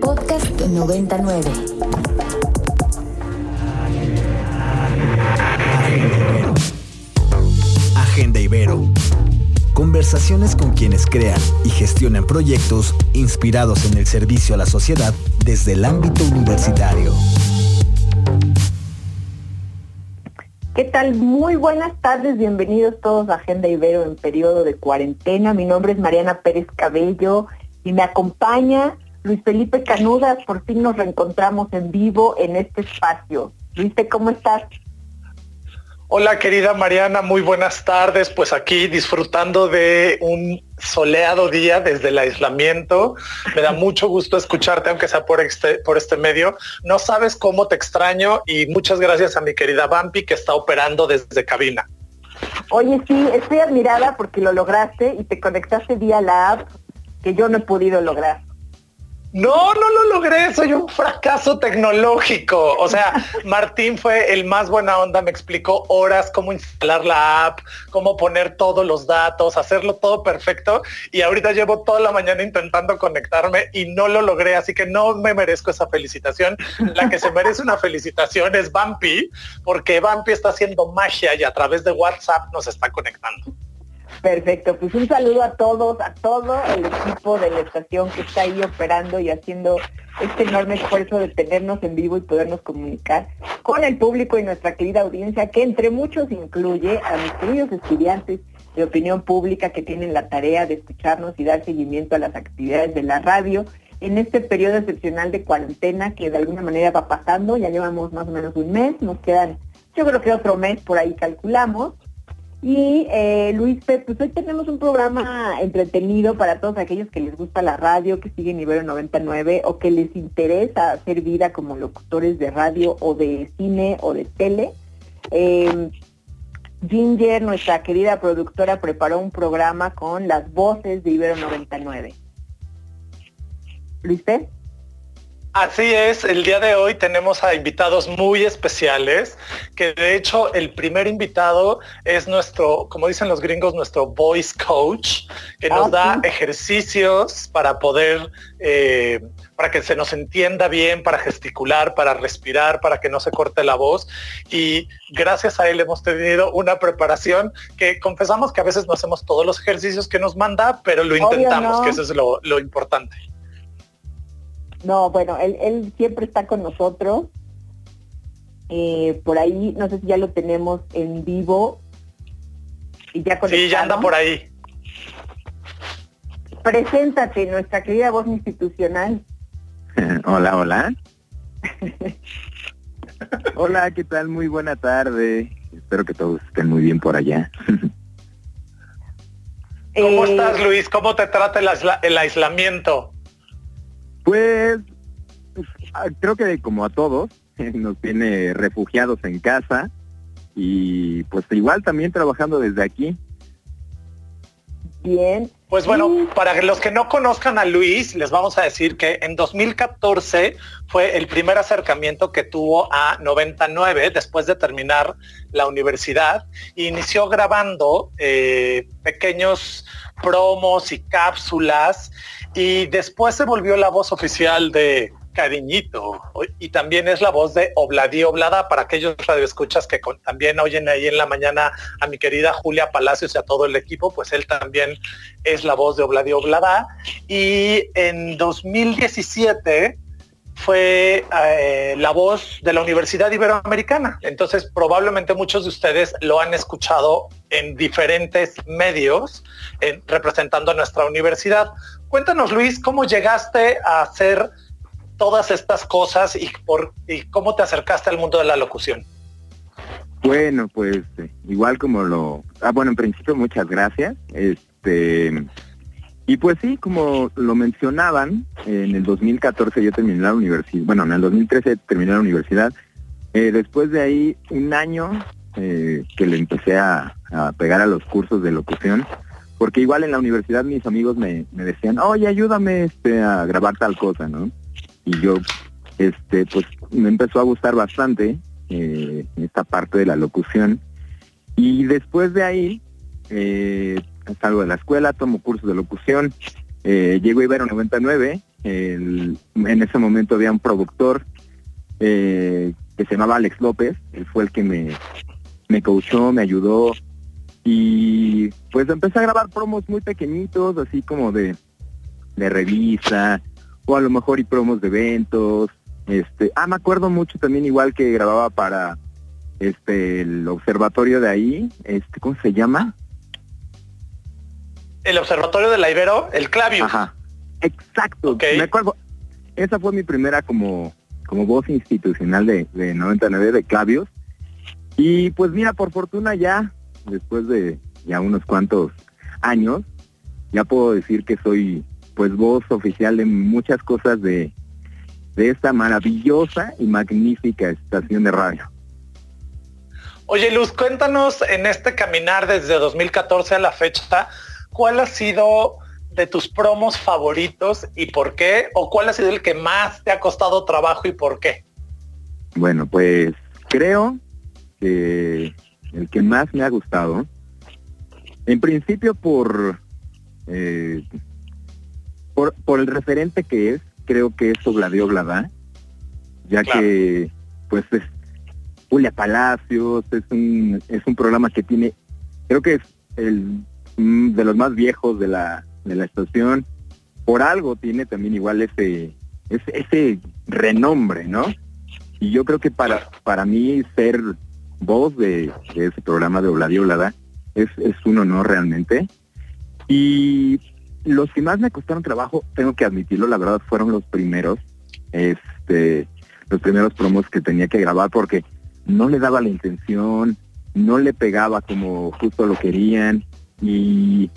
Podcast 99. Agenda Ibero. Conversaciones con quienes crean y gestionan proyectos inspirados en el servicio a la sociedad desde el ámbito universitario. ¿Qué tal? Muy buenas tardes, bienvenidos todos a Agenda Ibero en periodo de cuarentena. Mi nombre es Mariana Pérez Cabello y me acompaña Luis Felipe Canudas. Por fin nos reencontramos en vivo en este espacio. Luis, ¿cómo estás? Hola querida Mariana, muy buenas tardes. Pues aquí disfrutando de un soleado día desde el aislamiento. Me da mucho gusto escucharte, aunque sea por este, por este medio. No sabes cómo te extraño y muchas gracias a mi querida Bampi que está operando desde cabina. Oye, sí, estoy admirada porque lo lograste y te conectaste vía la app que yo no he podido lograr. No, no lo logré, soy un fracaso tecnológico. O sea, Martín fue el más buena onda, me explicó horas cómo instalar la app, cómo poner todos los datos, hacerlo todo perfecto. Y ahorita llevo toda la mañana intentando conectarme y no lo logré, así que no me merezco esa felicitación. La que se merece una felicitación es Bumpy, porque Bumpy está haciendo magia y a través de WhatsApp nos está conectando. Perfecto, pues un saludo a todos, a todo el equipo de la estación que está ahí operando y haciendo este enorme esfuerzo de tenernos en vivo y podernos comunicar con el público y nuestra querida audiencia, que entre muchos incluye a mis queridos estudiantes de opinión pública que tienen la tarea de escucharnos y dar seguimiento a las actividades de la radio en este periodo excepcional de cuarentena que de alguna manera va pasando, ya llevamos más o menos un mes, nos quedan, yo creo que otro mes por ahí calculamos, y eh, Luis, pues hoy tenemos un programa entretenido para todos aquellos que les gusta la radio, que siguen Ibero 99 o que les interesa hacer vida como locutores de radio o de cine o de tele. Em, Ginger, nuestra querida productora, preparó un programa con las voces de Ibero 99. Luis, Así es, el día de hoy tenemos a invitados muy especiales, que de hecho el primer invitado es nuestro, como dicen los gringos, nuestro voice coach, que nos ah, da ejercicios para poder, eh, para que se nos entienda bien, para gesticular, para respirar, para que no se corte la voz. Y gracias a él hemos tenido una preparación que confesamos que a veces no hacemos todos los ejercicios que nos manda, pero lo intentamos, que eso es lo importante. No, bueno, él, siempre está con nosotros. Eh, por ahí, no sé si ya lo tenemos en vivo. Y ya sí, ya anda por ahí. Preséntate, nuestra querida voz institucional. hola, hola. hola, ¿qué tal? Muy buena tarde. Espero que todos estén muy bien por allá. ¿Cómo eh, estás, Luis? ¿Cómo te trata el aislamiento? Pues, pues ah, creo que como a todos, nos tiene refugiados en casa y pues igual también trabajando desde aquí. Bien. Pues bueno, para los que no conozcan a Luis, les vamos a decir que en 2014 fue el primer acercamiento que tuvo a 99 después de terminar la universidad. inició grabando eh, pequeños promos y cápsulas y después se volvió la voz oficial de Cariñito y también es la voz de Obladí Oblada para aquellos radioescuchas que también oyen ahí en la mañana a mi querida Julia Palacios y a todo el equipo, pues él también es la voz de Obladí Oblada y en 2017 fue eh, la voz de la Universidad Iberoamericana. Entonces, probablemente muchos de ustedes lo han escuchado en diferentes medios representando a nuestra universidad. Cuéntanos, Luis, ¿cómo llegaste a hacer todas estas cosas y, por, y cómo te acercaste al mundo de la locución? Bueno, pues igual como lo... Ah, bueno, en principio muchas gracias. Este y pues sí, como lo mencionaban, en el 2014 yo terminé la universidad, bueno, en el 2013 terminé la universidad. Eh, después de ahí, un año eh, que le empecé a, pegar a los cursos de locución, porque igual en la universidad mis amigos me, decían, oye, ayúdame este, a grabar tal cosa, ¿no? Y yo, este, pues me empezó a gustar bastante eh, esta parte de la locución. Y después de ahí, salgo de la escuela, tomo cursos de locución, eh, llego a Ibero 99 en ese momento había un productor eh, que se llamaba Alex López, él fue el que me, me coachó, me ayudó y pues empecé a grabar promos muy pequeñitos, así como de, de revista o a lo mejor y promos de eventos. Este, ah, me acuerdo mucho también igual que grababa para este el observatorio de ahí, este, ¿cómo se llama? El observatorio de la Ibero, el Clavius. Ajá. Exacto. Me acuerdo. Esa fue mi primera como como voz institucional de, de 99 de Clavios. Y pues mira, por fortuna ya, después de ya unos cuantos años, ya puedo decir que soy pues voz oficial de muchas cosas de, de esta maravillosa y magnífica estación de radio. Oye Luz, cuéntanos en este caminar desde 2014 a la fecha, ¿cuál ha sido de tus promos favoritos y por qué? ¿O cuál ha sido el que más te ha costado trabajo y por qué? Bueno, pues creo que el que más me ha gustado, en principio por, eh, por, por, el referente que es, creo que es Obladio Oblada, ya que pues es Julia Palacios, es un, es un programa que tiene, creo que es el mm, de los más viejos de la de la estación, por algo tiene también igual ese, ese, ese renombre, ¿no? Y yo creo que para, para mí ser voz de, ese programa de Obladio es, es un honor realmente. Y los que más me costaron trabajo, tengo que admitirlo, la verdad fueron los primeros, este, los primeros promos que tenía que grabar porque no le daba la intención, no le pegaba como justo lo querían y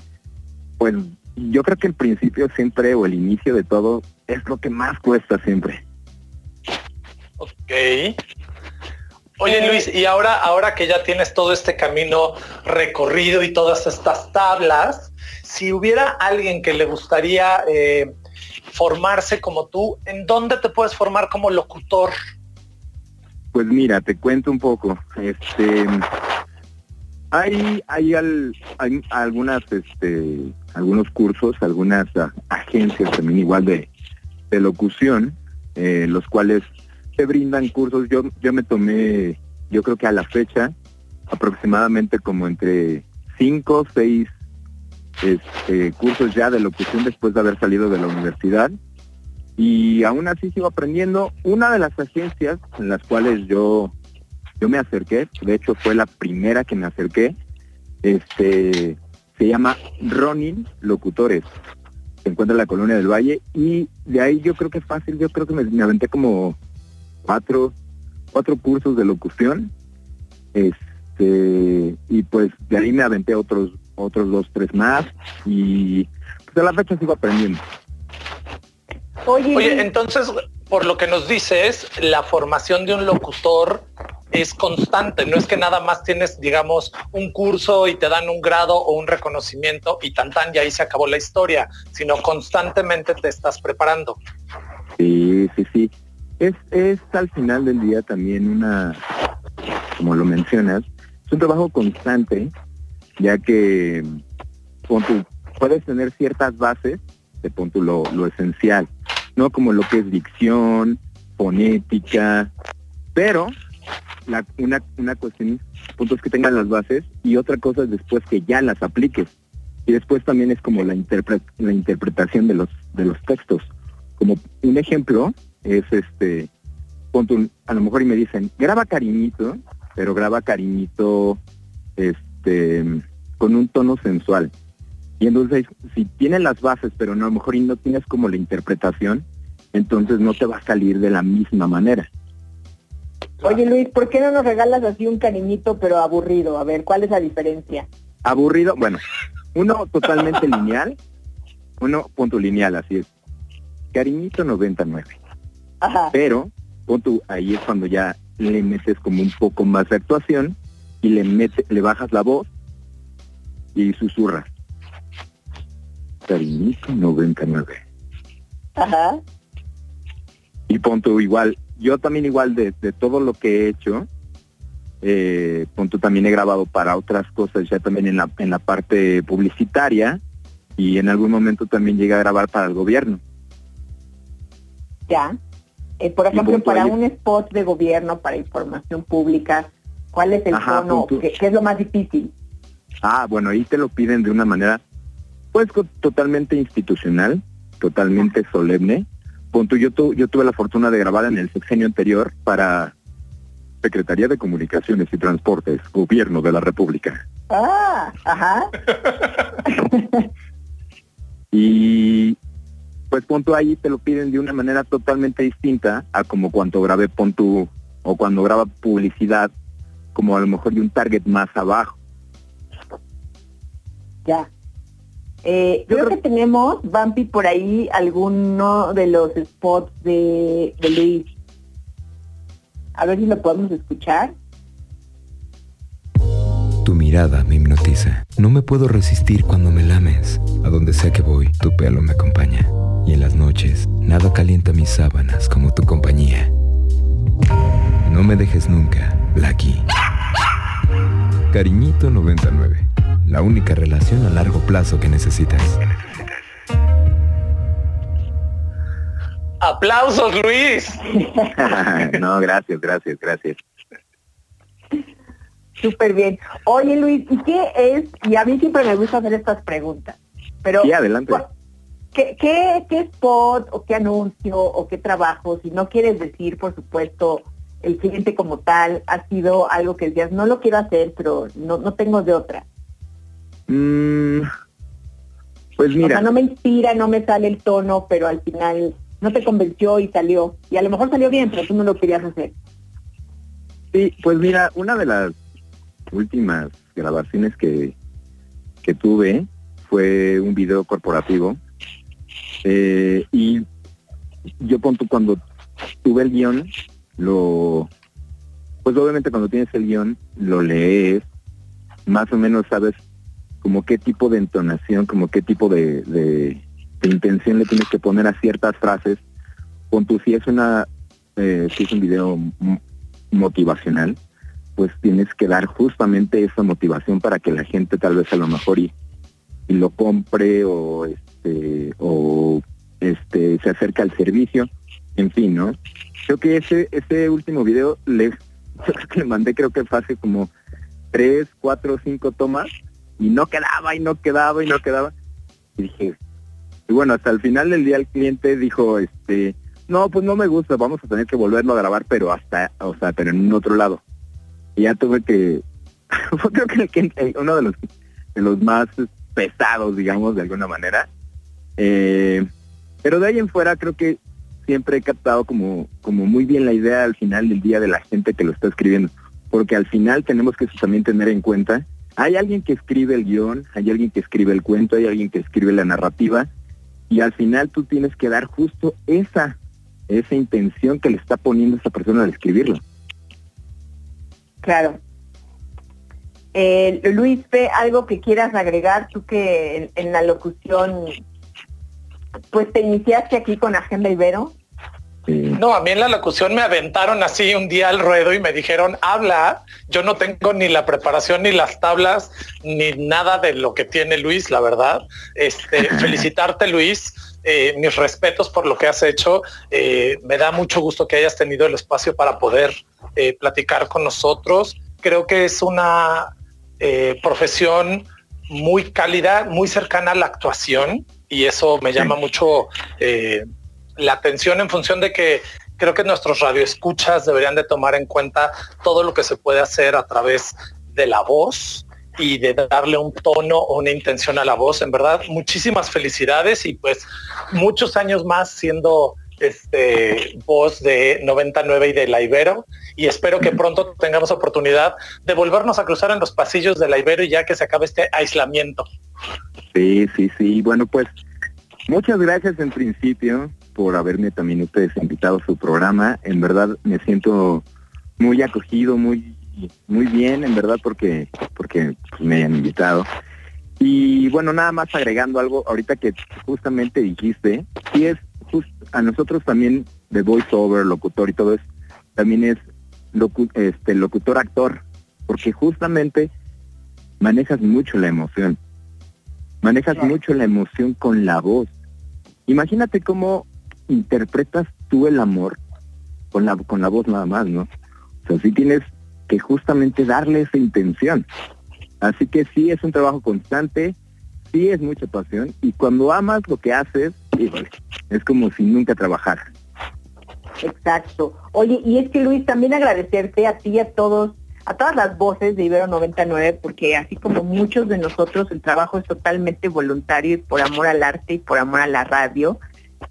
pues yo creo que el principio siempre o el inicio de todo es lo que más cuesta siempre. Ok. Oye Luis, y ahora, ahora que ya tienes todo este camino recorrido y todas estas tablas, si hubiera alguien que le gustaría eh, formarse como tú, ¿en dónde te puedes formar como locutor? Pues mira, te cuento un poco. Este, hay, hay, hay algunas, este, algunos cursos, algunas ah, agencias también igual de, de locución, eh, los cuales se brindan cursos. Yo, yo me tomé, yo creo que a la fecha, aproximadamente como entre cinco o seis este, cursos ya de locución después de haber salido de la universidad. Y aún así sigo aprendiendo. Una de las agencias en las cuales yo yo me acerqué, de hecho fue la primera que me acerqué, este, se llama Ronin Locutores, se encuentra en la colonia del Valle y de ahí yo creo que fácil, yo creo que me, aventé como cuatro, cuatro cursos de locución, este, y pues de ahí me aventé otros, otros dos, tres más y pues a la fecha sigo aprendiendo. Oye, entonces, por lo que nos dices, la formación de un locutor es constante, no es que nada más tienes, digamos, un curso y te dan un grado o un reconocimiento y tan tan y ahí se acabó la historia, sino constantemente te estás preparando. Sí, sí, sí. Es, es al final del día también una, como lo mencionas, es un trabajo constante, ya que con puedes tener ciertas bases de punto lo, lo esencial, ¿no? Como lo que es dicción, fonética, pero la, una, una cuestión, puntos que tengan las bases y otra cosa es después que ya las apliques. Y después también es como la, la interpretación de los, de los textos. Como un ejemplo es este, a lo mejor y me dicen, graba cariñito, pero graba cariñito este, con un tono sensual. Y entonces, si tienes las bases, pero no, a lo mejor y no tienes como la interpretación, entonces no te va a salir de la misma manera. Oye Luis, ¿por qué no nos regalas así un cariñito pero aburrido? A ver, ¿cuál es la diferencia? Aburrido, bueno, uno totalmente lineal, uno punto lineal, así es. Cariñito 99. Ajá. Pero, punto, ahí es cuando ya le metes como un poco más de actuación y le metes, le bajas la voz y susurras. Cariñito 99. Ajá. Y punto igual, yo también igual de, todo lo que he hecho, eh, punto también he grabado para otras cosas, ya también en la, en la parte publicitaria y en algún momento también llegué a grabar para el gobierno. Ya. Eh, por ejemplo, para un spot de gobierno, para información pública, ¿cuál es el tono? ¿Qué, es lo más difícil? Ah, bueno, ahí te lo piden de una manera, pues totalmente institucional, totalmente solemne. Punto, yo, yo tuve la fortuna de grabar en el sexenio anterior para Secretaría de Comunicaciones y Transportes, Gobierno de la República. Ah, ajá. y pues punto ahí te lo piden de una manera totalmente distinta a como cuando grabé punto o cuando graba publicidad, como a lo mejor de un target más abajo. Ya. Eh, creo, que tenemos, Bumpy, por ahí alguno de los spots de, de Luis. A ver si lo podemos escuchar. Tu mirada me hipnotiza. No me puedo resistir cuando me lames. A donde sea que voy, tu pelo me acompaña. Y en las noches, nada calienta mis sábanas como tu compañía. No me dejes nunca, Blacky. Cariñito 99. La única relación a largo plazo que necesitas. Aplausos, Luis. no, gracias, gracias, gracias. Súper bien. Oye, Luis, ¿y qué es? Y a mí siempre me gusta hacer estas preguntas. Pero, sí, adelante. ¿qué, qué, qué spot o qué anuncio o qué trabajo, si no quieres decir, por supuesto, el cliente como tal, ha sido algo que decías, no lo quiero hacer, pero no, no tengo de otra? Mm, pues mira. O sea, no me inspira, no me sale el tono, pero al final no te convenció y salió. Y a lo mejor salió bien, pero tú no lo querías hacer. Sí, pues mira, una de las últimas grabaciones que, que tuve fue un video corporativo. Eh, y yo cuando tuve el guion, lo pues obviamente cuando tienes el guion, lo lees, más o menos sabes como qué tipo de entonación, como qué tipo de, intención le tienes que poner a ciertas frases. Con tu si es una eh, si es un video motivacional, pues tienes que dar justamente esa motivación para que la gente tal vez a lo mejor y, lo compre o este o este se acerque al servicio, en fin, ¿no? Creo que ese ese último video le, le mandé creo que fue como tres, cuatro, cinco tomas y no quedaba y no quedaba y no quedaba. Y dije, y bueno, hasta el final del día el cliente dijo, este, no, pues no me gusta, vamos a tener que volverlo a grabar, pero hasta, o sea, pero en otro lado. Y ya tuve que, creo que uno de los, de los más pesados, digamos, de alguna manera. Eh, pero de ahí en fuera creo que siempre he captado como, como muy bien la idea al final del día de la gente que lo está escribiendo. Porque al final tenemos que también tener en cuenta hay alguien que escribe el guion, hay alguien que escribe el cuento, hay alguien que escribe la narrativa y al final tú tienes que dar justo esa, esa intención que le está poniendo esa persona al escribirlo. Claro. Eh, Luis, algo que quieras agregar, tú que en, la locución, pues te iniciaste aquí con Agenda Ibero. No, a mí en la locución me aventaron así un día al ruedo y me dijeron, habla, yo no tengo ni la preparación, ni las tablas, ni nada de lo que tiene Luis, la verdad. Este, felicitarte, Luis. Eh, mis respetos por lo que has hecho. Eh, me da mucho gusto que hayas tenido el espacio para poder eh, platicar con nosotros. Creo que es una profesión muy cálida, muy cercana a la actuación y eso me llama mucho la atención en función de que creo que nuestros radioescuchas deberían de tomar en cuenta todo lo que se puede hacer a través de la voz y de darle un tono o una intención a la voz. En verdad, muchísimas felicidades y pues muchos años más siendo este voz de 99 y de la Ibero y espero que pronto tengamos oportunidad de volvernos a cruzar en los pasillos de la Ibero ya que se acabe este aislamiento. Sí, sí, sí. Bueno, pues muchas gracias en principio por haberme también ustedes invitado a su programa. En verdad me siento muy acogido, muy muy bien, en verdad, porque porque pues, me hayan invitado. Y bueno, nada más agregando algo, ahorita que justamente dijiste, sí es a nosotros también de voiceover, locutor y todo eso, también es este locutor actor, porque justamente manejas mucho la emoción. Manejas mucho la emoción con la voz. Imagínate cómo interpretas tú el amor con la, con la voz nada más, ¿no? O sea, sí tienes que justamente darle esa intención. Así que sí es un trabajo constante, sí es mucha pasión y cuando amas lo que haces, es como si nunca trabajara. Exacto. Oye, y es que Luis, también agradecerte a ti y a todos, a todas las voces de Ibero 99, porque así como muchos de nosotros, el trabajo es totalmente voluntario y por amor al arte y por amor a la radio.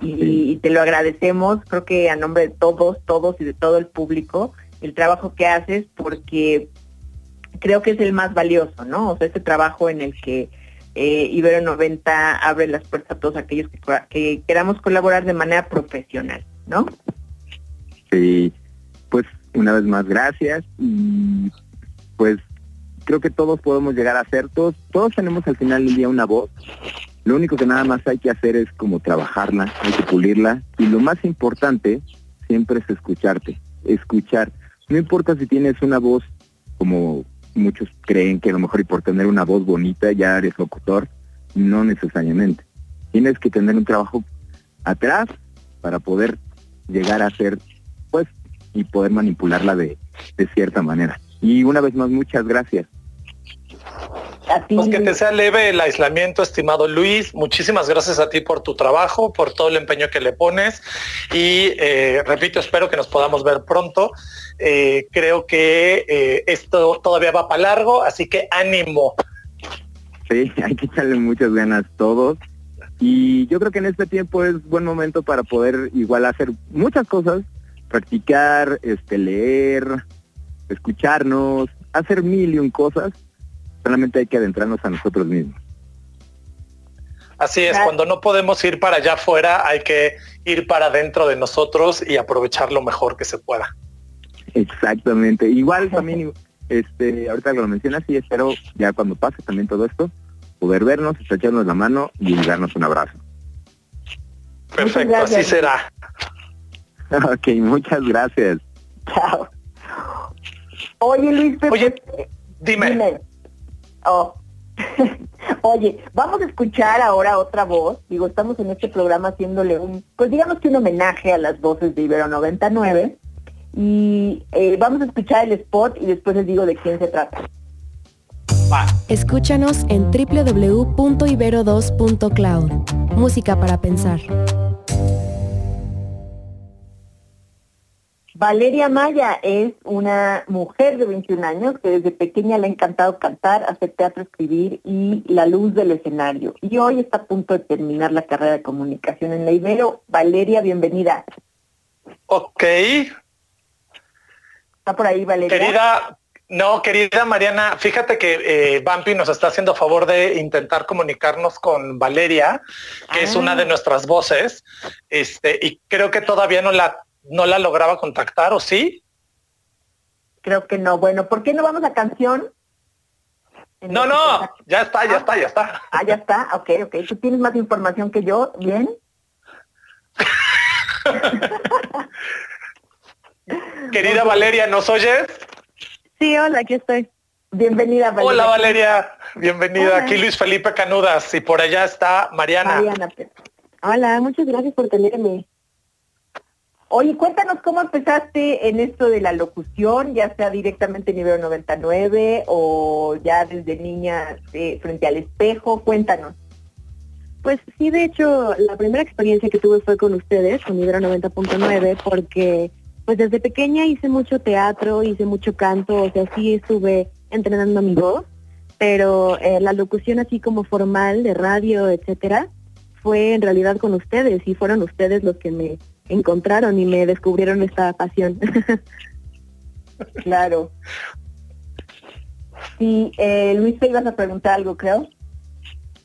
Y, te lo agradecemos, creo que a nombre de todos, todos y de todo el público, el trabajo que haces, porque creo que es el más valioso, ¿no? O sea, ese trabajo en el que eh, Ibero 90 abre las puertas a todos aquellos que queramos colaborar de manera profesional, ¿no? Y pues una vez más gracias y pues creo que todos podemos llegar a ser, todos, todos tenemos al final del día una voz. Lo único que nada más hay que hacer es como trabajarla, hay que pulirla y lo más importante siempre es escucharte, escuchar. No importa si tienes una voz como muchos creen que a lo mejor y por tener una voz bonita ya eres locutor, no necesariamente. Tienes que tener un trabajo atrás para poder llegar a ser pues, y poder manipularla de, cierta manera. Y una vez más, muchas gracias. Pues que te sea leve el aislamiento, estimado Luis. Muchísimas gracias a ti por tu trabajo, por todo el empeño que le pones. Y eh, repito, espero que nos podamos ver pronto. Eh, creo que eh, esto todavía va para largo, así que ánimo. Sí, hay que echarle muchas ganas todos. Y yo creo que en este tiempo es buen momento para poder igual hacer muchas cosas practicar, este, leer, escucharnos, hacer mil y un cosas, solamente hay que adentrarnos a nosotros mismos. Así es, cuando no podemos ir para allá afuera, hay que ir para dentro de nosotros y aprovechar lo mejor que se pueda. Exactamente. Igual también, este, ahorita que lo mencionas, y espero ya cuando pase también todo esto, poder vernos, estrecharnos la mano y darnos un abrazo. Perfecto, así será. ok, muchas gracias. Chao. Oye, Luis, Oye, dime. Oh. Oye, vamos a escuchar ahora otra voz. Digo, estamos en este programa haciéndole un, pues digamos que un homenaje a las voces de Ibero 99. Y eh, vamos a escuchar el spot y después les digo de quién se trata. Escúchanos en www.ibero2.cloud. Música para pensar. Valeria Maya es una mujer de 21 años que desde pequeña le ha encantado cantar, hacer teatro, escribir y la luz del escenario. Y hoy está a punto de terminar la carrera de comunicación en la Ibero. Valeria, bienvenida. Ok. ¿Está por ahí, Valeria? Querida, no, querida Mariana, fíjate que eh, nos está haciendo favor de intentar comunicarnos con Valeria, que es una de ah. nuestras voces, este, y creo que todavía no la no la lograba contactar, ¿o sí? Creo que no. Bueno, ¿por qué no vamos a canción? No, no, ya está, ya está, ya está. Ah, ya está, ok, ok. ¿Tú tienes más información que yo? ¿Bien? Querida Valeria, ¿nos oyes? Sí, hola, aquí estoy. Bienvenida, Valeria. Hola, Valeria. Bienvenida. Aquí Luis Felipe Canudas y por allá está Mariana. Mariana. Hola, muchas gracias por tenerme. Oye, cuéntanos cómo empezaste en esto de la locución, ya sea directamente nivel 99 o ya desde niña eh, frente al espejo, cuéntanos. Pues sí, de hecho, la primera experiencia que tuve fue con ustedes, con Ibero 90.9, porque pues desde pequeña hice mucho teatro, hice mucho canto, o sea, sí estuve entrenando mi voz, pero eh, la locución así como formal de radio, etcétera, fue en realidad con ustedes y fueron ustedes los que me encontraron y me descubrieron esta pasión. claro. Sí, eh, Luis, te ibas a preguntar algo, creo.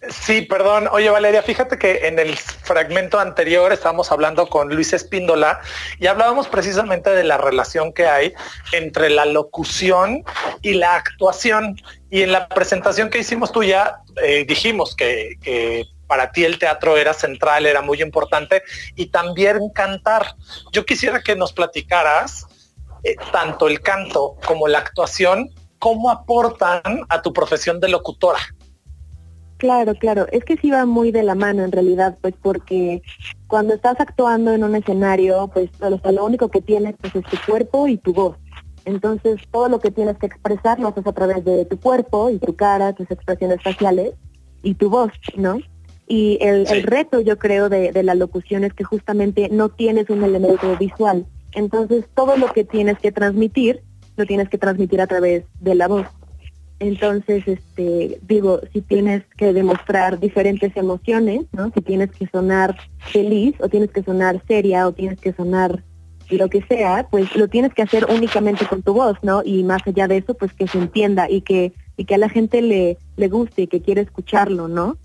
Sí, perdón. Oye, Valeria, fíjate que en el fragmento anterior estábamos hablando con Luis Espíndola y hablábamos precisamente de la relación que hay entre la locución y la actuación. Y en la presentación que hicimos tú ya eh, dijimos que para ti el teatro era central, era muy importante y también cantar. Yo quisiera que nos platicaras eh, tanto el canto como la actuación, cómo aportan a tu profesión de locutora. Claro, claro, es que sí va muy de la mano en realidad, pues porque cuando estás actuando en un escenario, pues lo único que tienes pues, es tu cuerpo y tu voz. Entonces, todo lo que tienes que expresar lo haces a través de tu cuerpo y tu cara, tus expresiones faciales y tu voz, ¿no? Y el, reto, yo creo, de, de, la locución es que justamente no tienes un elemento visual. Entonces, todo lo que tienes que transmitir, lo tienes que transmitir a través de la voz. Entonces, este, digo, si tienes que demostrar diferentes emociones, ¿no? Si tienes que sonar feliz, o tienes que sonar seria, o tienes que sonar lo que sea, pues lo tienes que hacer únicamente con tu voz, ¿no? Y más allá de eso, pues que se entienda y que, y que a la gente le, le guste y que quiera escucharlo, ¿no?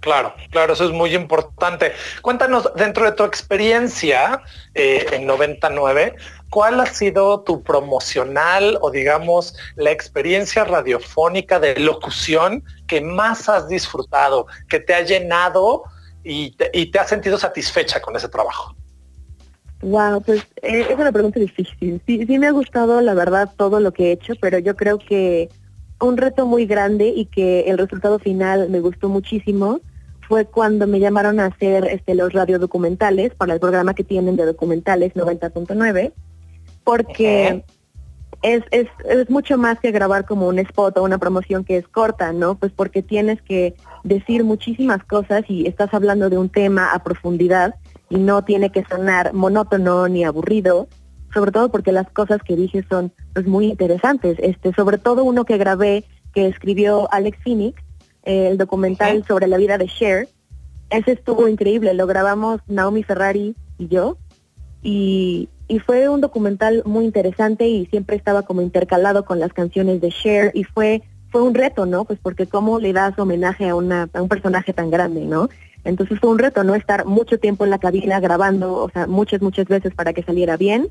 Claro, claro, eso es muy importante. Cuéntanos, dentro de tu experiencia eh, en 99, ¿cuál ha sido tu promocional o digamos la experiencia radiofónica de locución que más has disfrutado, que te ha llenado y te, y has sentido satisfecha con ese trabajo? Wow, pues eh, es una pregunta difícil. Sí, sí me ha gustado, la verdad, todo lo que he hecho, pero yo creo que un reto muy grande y que el resultado final me gustó muchísimo fue cuando me llamaron a hacer este, los radiodocumentales para el programa que tienen de documentales 90.9, porque es, es, es mucho más que grabar como un spot o una promoción que es corta, ¿no? Pues porque tienes que decir muchísimas cosas y estás hablando de un tema a profundidad y no tiene que sonar monótono ni aburrido, sobre todo porque las cosas que dije son pues, muy interesantes. Este, sobre todo uno que grabé que escribió Alex Phoenix, eh, el documental sobre la vida de Cher. Ese estuvo increíble, lo grabamos Naomi Ferrari y yo. Y, y fue un documental muy interesante y siempre estaba como intercalado con las canciones de Cher y fue fue un reto, ¿no? Pues porque cómo le das homenaje a, una, a un personaje tan grande, ¿no? Entonces fue un reto, ¿no? Estar mucho tiempo en la cabina grabando, o sea, muchas, muchas veces para que saliera bien.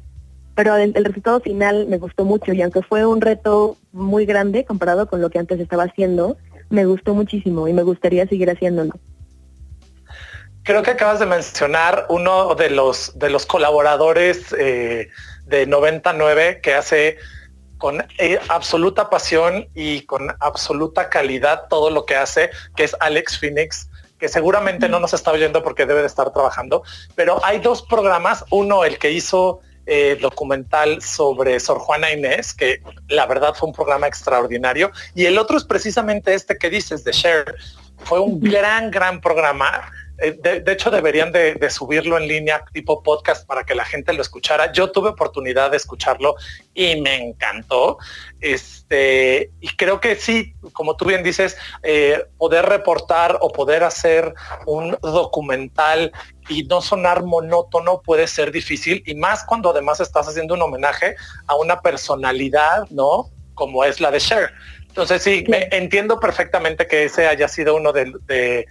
Pero el, resultado final me gustó mucho y aunque fue un reto muy grande comparado con lo que antes estaba haciendo, me gustó muchísimo y me gustaría seguir haciéndolo. Creo que acabas de mencionar uno de los de los colaboradores eh, de 99 que hace con eh, absoluta pasión y con absoluta calidad todo lo que hace, que es Alex Phoenix, que seguramente no nos está oyendo porque debe de estar trabajando, pero hay dos programas, uno el que hizo eh, documental sobre Sor Juana Inés, que la verdad fue un programa extraordinario, y el otro es precisamente este que dices de Cher. Fue un gran, gran programa eh, de, hecho, deberían de, subirlo en línea tipo podcast para que la gente lo escuchara. Yo tuve oportunidad de escucharlo y me encantó. Este, y creo que sí, como tú bien dices, eh, poder reportar o poder hacer un documental y no sonar monótono puede ser difícil y más cuando además estás haciendo un homenaje a una personalidad, ¿no? Como es la de Cher. Entonces sí, me entiendo perfectamente que ese haya sido uno de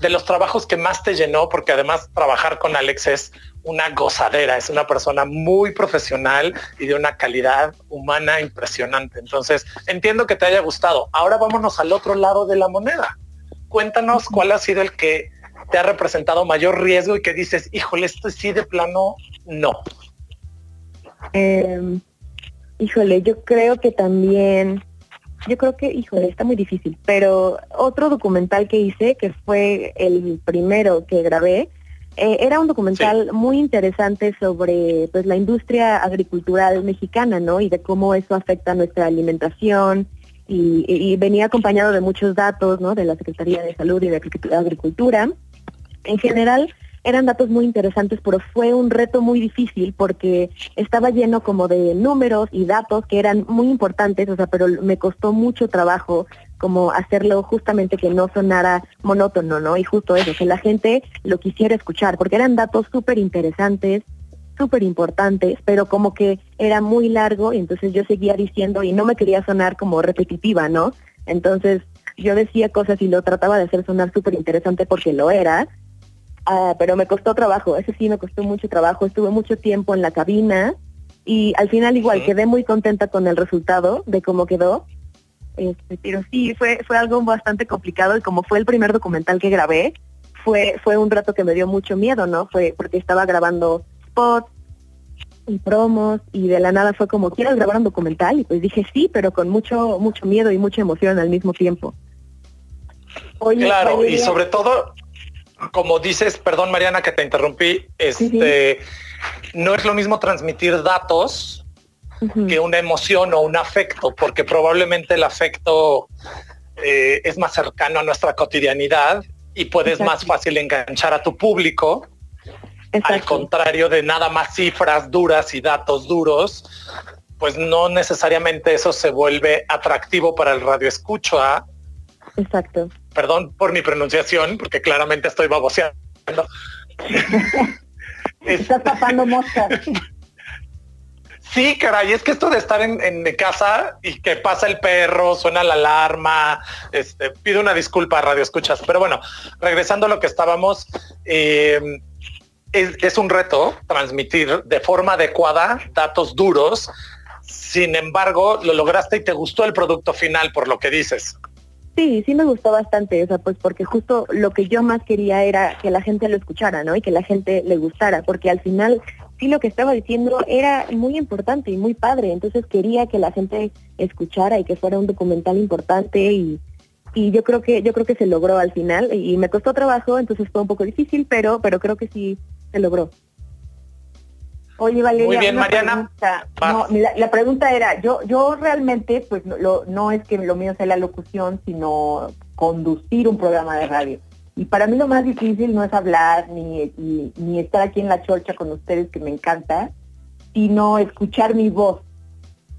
de los trabajos que más te llenó, porque además trabajar con Alex es una gozadera, es una persona muy profesional y de una calidad humana impresionante. Entonces, entiendo que te haya gustado. Ahora vámonos al otro lado de la moneda. Cuéntanos cuál ha sido el que te ha representado mayor riesgo y que dices, híjole, esto sí de plano, no. Em, híjole, yo creo que también yo creo que, híjole, está muy difícil, pero otro documental que hice, que fue el primero que grabé, eh, era un documental muy interesante sobre pues la industria agricultural mexicana, ¿no? Y de cómo eso afecta nuestra alimentación y, y venía acompañado de muchos datos, ¿no? De la Secretaría de Salud y de Agricultura. En general, eran datos muy interesantes, pero fue un reto muy difícil porque estaba lleno como de números y datos que eran muy importantes, o sea, pero me costó mucho trabajo como hacerlo justamente que no sonara monótono, ¿no? Y justo eso, que la gente lo quisiera escuchar, porque eran datos súper interesantes, súper importantes, pero como que era muy largo y entonces yo seguía diciendo y no me quería sonar como repetitiva, ¿no? Entonces yo decía cosas y lo trataba de hacer sonar súper interesante porque lo era, Ah, pero me costó trabajo, ese sí me costó mucho trabajo, estuve mucho tiempo en la cabina y al final igual quedé muy contenta con el resultado de cómo quedó. Este, pero sí, fue, fue algo bastante complicado y como fue el primer documental que grabé, fue, fue un rato que me dio mucho miedo, ¿no? Fue porque estaba grabando spots y promos y de la nada fue como, ¿quieres grabar un documental? Y pues dije sí, pero con mucho, mucho miedo y mucha emoción al mismo tiempo. claro, y sobre todo como dices, perdón Mariana que te interrumpí, este, no es lo mismo transmitir datos que una emoción o un afecto, porque probablemente el afecto eh, es más cercano a nuestra cotidianidad y puedes más fácil enganchar a tu público. Al contrario de nada más cifras duras y datos duros, pues no necesariamente eso se vuelve atractivo para el radio escucho. ¿ah? Exacto. Perdón por mi pronunciación, porque claramente estoy baboseando. Estás tapando moscas. Sí, caray, es que esto de estar en, mi casa y que pasa el perro, suena la alarma, este, pido una disculpa a Radio Escuchas, pero bueno, regresando a lo que estábamos, eh, es, un reto transmitir de forma adecuada datos duros, sin embargo, lo lograste y te gustó el producto final por lo que dices. Sí, sí me gustó bastante, o sea, pues porque justo lo que yo más quería era que la gente lo escuchara, ¿no? Y que la gente le gustara, porque al final sí lo que estaba diciendo era muy importante y muy padre, entonces quería que la gente escuchara y que fuera un documental importante y, y yo creo que yo creo que se logró al final y me costó trabajo, entonces fue un poco difícil, pero pero creo que sí se logró. Oye, Valeria, Muy bien, Mariana. No, la, pregunta era, yo yo realmente, pues lo, no es que lo mío sea la locución, sino conducir un programa de radio. Y para mí lo más difícil no es hablar ni, ni, estar aquí en la chorcha con ustedes, que me encanta, sino escuchar mi voz.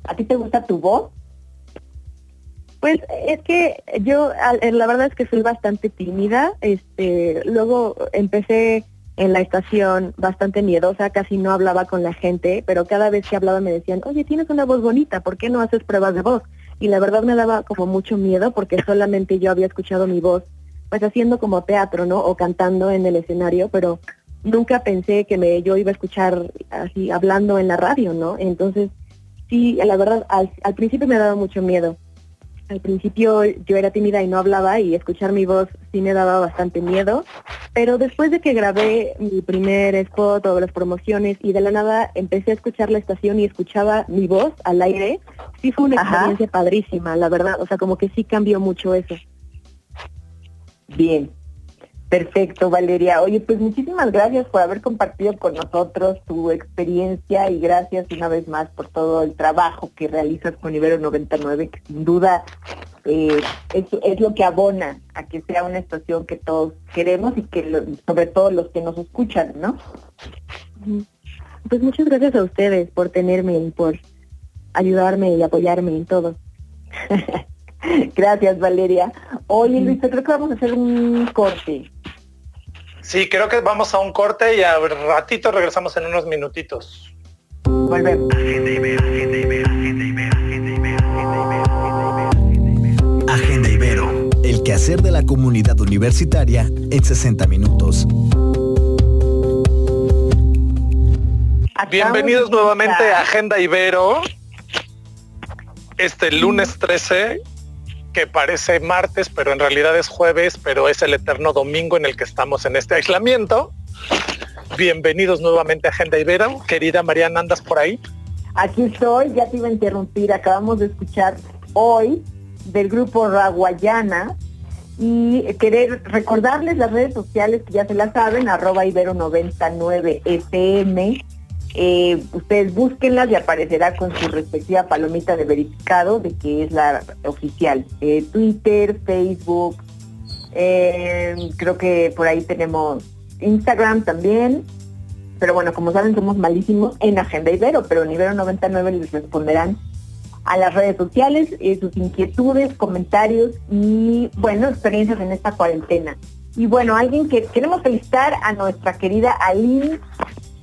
¿A ti te gusta tu voz? Pues es que yo, la verdad es que soy bastante tímida. Este, luego empecé en la estación bastante miedosa, casi no hablaba con la gente, pero cada vez que hablaba me decían, oye, tienes una voz bonita, ¿por qué no haces pruebas de voz? Y la verdad me daba como mucho miedo porque solamente yo había escuchado mi voz pues haciendo como teatro, ¿no? O cantando en el escenario, pero nunca pensé que me, yo iba a escuchar así hablando en la radio, ¿no? Entonces, sí, la verdad, al, al principio me daba mucho miedo. Al principio yo era tímida y no hablaba y escuchar mi voz sí me daba bastante miedo, pero después de que grabé mi primer spot o las promociones y de la nada empecé a escuchar la estación y escuchaba mi voz al aire, sí fue una experiencia padrísima, la verdad, o sea, como que sí cambió mucho eso. Bien, perfecto, Valeria. Oye, pues muchísimas gracias por haber compartido con nosotros tu experiencia y gracias una vez más por todo el trabajo que realizas con Ibero 99, que sin duda eh, es, lo que abona a que sea una estación que todos queremos y que sobre todo los que nos escuchan, ¿no? Pues muchas gracias a ustedes por tenerme y por ayudarme y apoyarme en todo. Gracias, Valeria. Oye, Luis, creo que vamos a hacer un corte. Sí, creo que vamos a un corte y a ratito regresamos en unos minutitos. Volvemos. Agenda Ibero, el quehacer de la comunidad universitaria en 60 minutos. Bienvenidos nuevamente a Agenda Ibero. Este lunes 13 que parece martes, pero en realidad es jueves, pero es el eterno domingo en el que estamos en este aislamiento. Bienvenidos nuevamente a Agenda Ibero. Querida Mariana, ¿andas por ahí? Aquí estoy, ya te iba a interrumpir. Acabamos de escuchar hoy del grupo Raguayana y querer recordarles las redes sociales que ya se las saben, arroba ibero99fm eh, ustedes búsquenlas y aparecerá con su respectiva palomita de verificado de que es la oficial. Eh, Twitter, Facebook, eh, creo que por ahí tenemos Instagram también. Pero bueno, como saben, somos malísimos en Agenda Ibero, pero en Ibero 99 les responderán a las redes sociales sus inquietudes, comentarios y, bueno, experiencias en esta cuarentena. Y bueno, alguien que queremos felicitar a nuestra querida Aline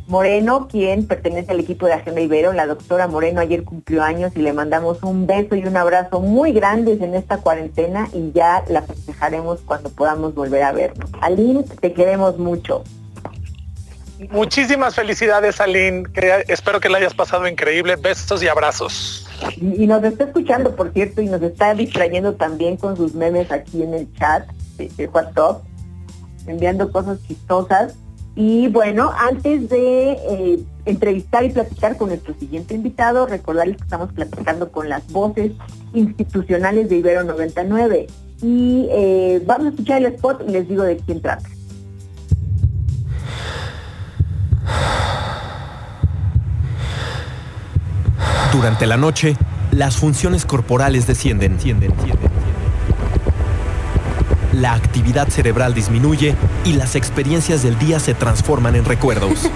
Moreno, quien pertenece al equipo de Agenda Ibero. La doctora Moreno ayer cumplió años y le mandamos un beso y un abrazo muy grandes en esta cuarentena y ya la festejaremos cuando podamos volver a vernos. Aline, te queremos mucho. Muchísimas felicidades, Aline. Que espero que la hayas pasado increíble. Besos y abrazos. Y, nos está escuchando, por cierto, y nos está distrayendo también con sus memes aquí en el chat de WhatsApp, enviando cosas chistosas. Y bueno, antes de eh, entrevistar y platicar con nuestro siguiente invitado, recordarles que estamos platicando con las voces institucionales de Ibero 99. Y eh, vamos a escuchar el spot y les digo de quién trata. Durante la noche, las funciones corporales descienden. descienden, descienden. La actividad cerebral disminuye y las experiencias del día se transforman en recuerdos.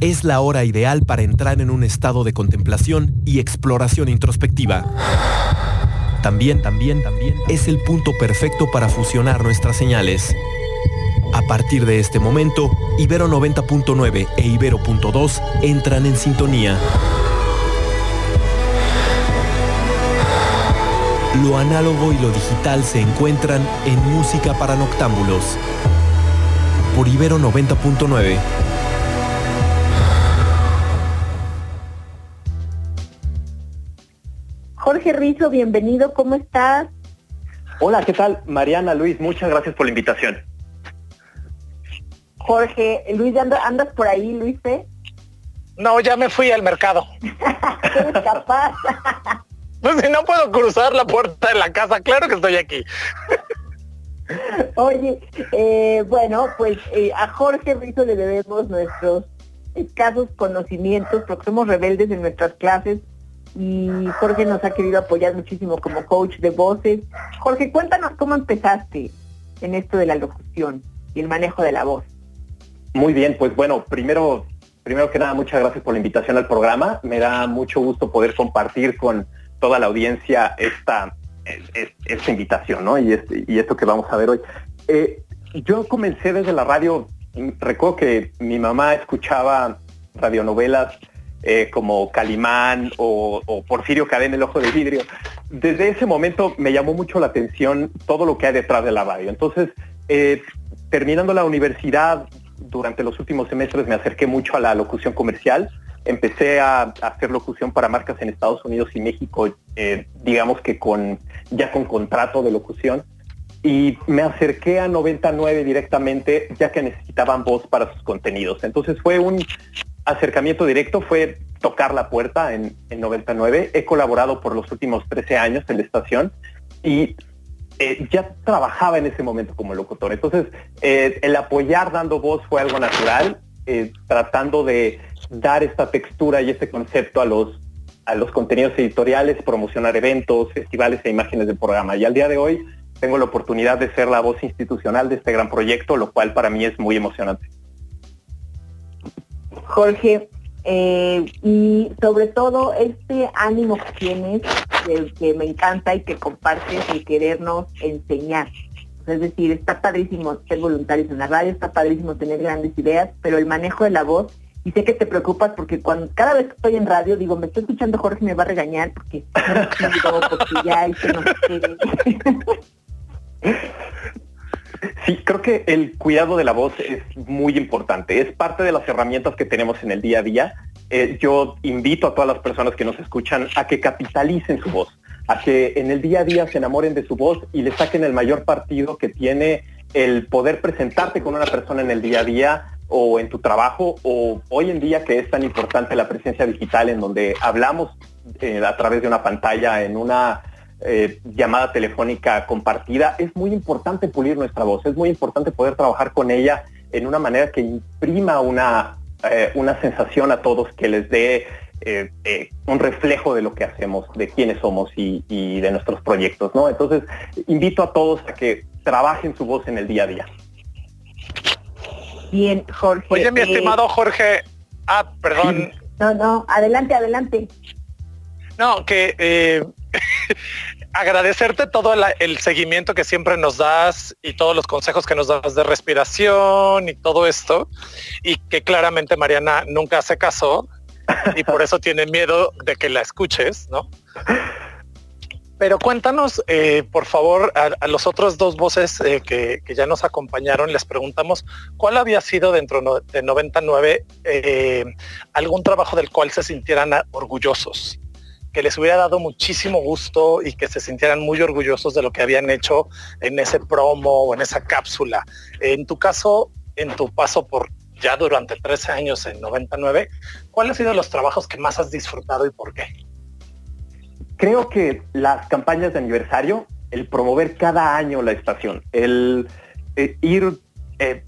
Es la hora ideal para entrar en un estado de contemplación y exploración introspectiva. También, también, también es el punto perfecto para fusionar nuestras señales. A partir de este momento, Ibero 90.9 e Ibero.2 entran en sintonía. Lo análogo y lo digital se encuentran en música para noctámbulos. Por Ibero 90.9. Jorge Rizo, bienvenido, ¿cómo estás? Hola, ¿qué tal? Mariana, Luis, muchas gracias por la invitación. Jorge, Luis, ¿andas, por ahí, Luis? Eh? No, ya me fui al mercado. Capaz. Pues si no puedo cruzar la puerta de la casa, claro que estoy aquí. Oye, eh, bueno, pues eh, a Jorge Rizo le debemos nuestros escasos conocimientos, porque somos rebeldes en nuestras clases y Jorge nos ha querido apoyar muchísimo como coach de voces. Jorge, cuéntanos cómo empezaste en esto de la locución y el manejo de la voz. Muy bien, pues bueno, primero, primero que nada, muchas gracias por la invitación al programa. Me da mucho gusto poder compartir con toda la audiencia esta, esta invitación, ¿no? Y, este, y esto que vamos a ver hoy. Eh, yo comencé desde la radio, recuerdo que mi mamá escuchaba radionovelas eh, como Calimán o, Porfirio Cadena, El Ojo de Vidrio. Desde ese momento me llamó mucho la atención todo lo que hay detrás de la radio. Entonces, eh, terminando la universidad, durante los últimos semestres me acerqué mucho a la locución comercial. Empecé a, hacer locución para marcas en Estados Unidos y México, eh, digamos que con ya con contrato de locución. Y me acerqué a 99 directamente, ya que necesitaban voz para sus contenidos. Entonces fue un acercamiento directo fue tocar la puerta en, 99. He colaborado por los últimos 13 años en la estación y eh, ya trabajaba en ese momento como locutor. Entonces, eh, el apoyar dando voz fue algo natural, eh, tratando de dar esta textura y este concepto a los, a los contenidos editoriales, promocionar eventos, festivales e imágenes del programa. Y al día de hoy tengo la oportunidad de ser la voz institucional de este gran proyecto, lo cual para mí es muy emocionante. Jorge, eh, y sobre todo este ánimo que tienes, que, me encanta y que compartes y querernos enseñar. Es decir, está padrísimo ser voluntarios en la radio, está padrísimo tener grandes ideas, pero el manejo de la voz, y sé que te preocupas porque cuando cada vez que estoy en radio digo, me estoy escuchando Jorge me va a regañar porque no porque ya hice no Sí, creo que el cuidado de la voz es muy importante. Es parte de las herramientas que tenemos en el día a día. Eh, yo invito a todas las personas que nos escuchan a que capitalicen su voz, a que en el día a día se enamoren de su voz y le saquen el mayor partido que tiene el poder presentarte con una persona en el día a día o en tu trabajo o hoy en día que es tan importante la presencia digital en donde hablamos eh, a través de una pantalla en una eh, llamada telefónica compartida, es muy importante pulir nuestra voz, es muy importante poder trabajar con ella en una manera que imprima una, eh, una sensación a todos, que les dé un reflejo de lo que hacemos, de quiénes somos y, de nuestros proyectos. Entonces, invito a todos a que trabajen su voz en el día a día. Bien, Jorge. Oye, mi estimado Jorge. Ah, perdón. No, no, adelante, adelante. No, que agradecerte todo el, seguimiento que siempre nos das y todos los consejos que nos das de respiración y todo esto. Y que claramente Mariana nunca hace caso y por eso tiene miedo de que la escuches, ¿no? Pero cuéntanos, eh, por favor, a, los otros dos voces eh, que, ya nos acompañaron, les preguntamos cuál había sido dentro de 99 eh, algún trabajo del cual se sintieran orgullosos que les hubiera dado muchísimo gusto y que se sintieran muy orgullosos de lo que habían hecho en ese promo o en esa cápsula. En tu caso, en tu paso por ya durante 13 años en 99, ¿cuáles han sido los trabajos que más has disfrutado y por qué? Creo que las campañas de aniversario, el promover cada año la estación, el eh, ir eh,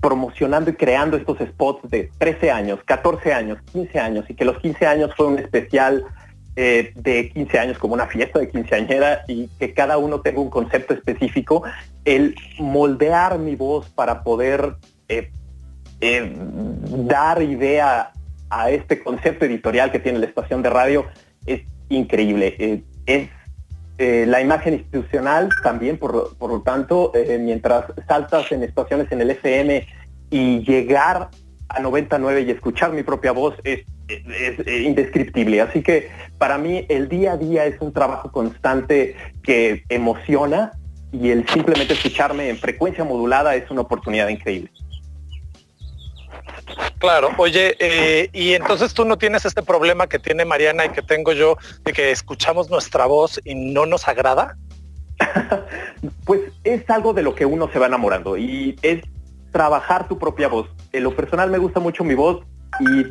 promocionando y creando estos spots de 13 años, 14 años, 15 años, y que los 15 años fue un especial eh, de 15 años como una fiesta de quinceañera y que cada uno tenga un concepto específico, el moldear mi voz para poder dar idea a este concepto editorial que tiene la estación de radio es increíble. es la imagen institucional también, por, por lo tanto, mientras saltas en estaciones en el FM y llegar a 99 y escuchar mi propia voz es, indescriptible. Así que para mí el día a día es un trabajo constante que emociona y el simplemente escucharme en frecuencia modulada es una oportunidad increíble. Claro, oye, eh, y entonces tú no tienes este problema que tiene Mariana y que tengo yo de que escuchamos nuestra voz y no nos agrada. pues es algo de lo que uno se va enamorando y es trabajar tu propia voz. En lo personal me gusta mucho mi voz y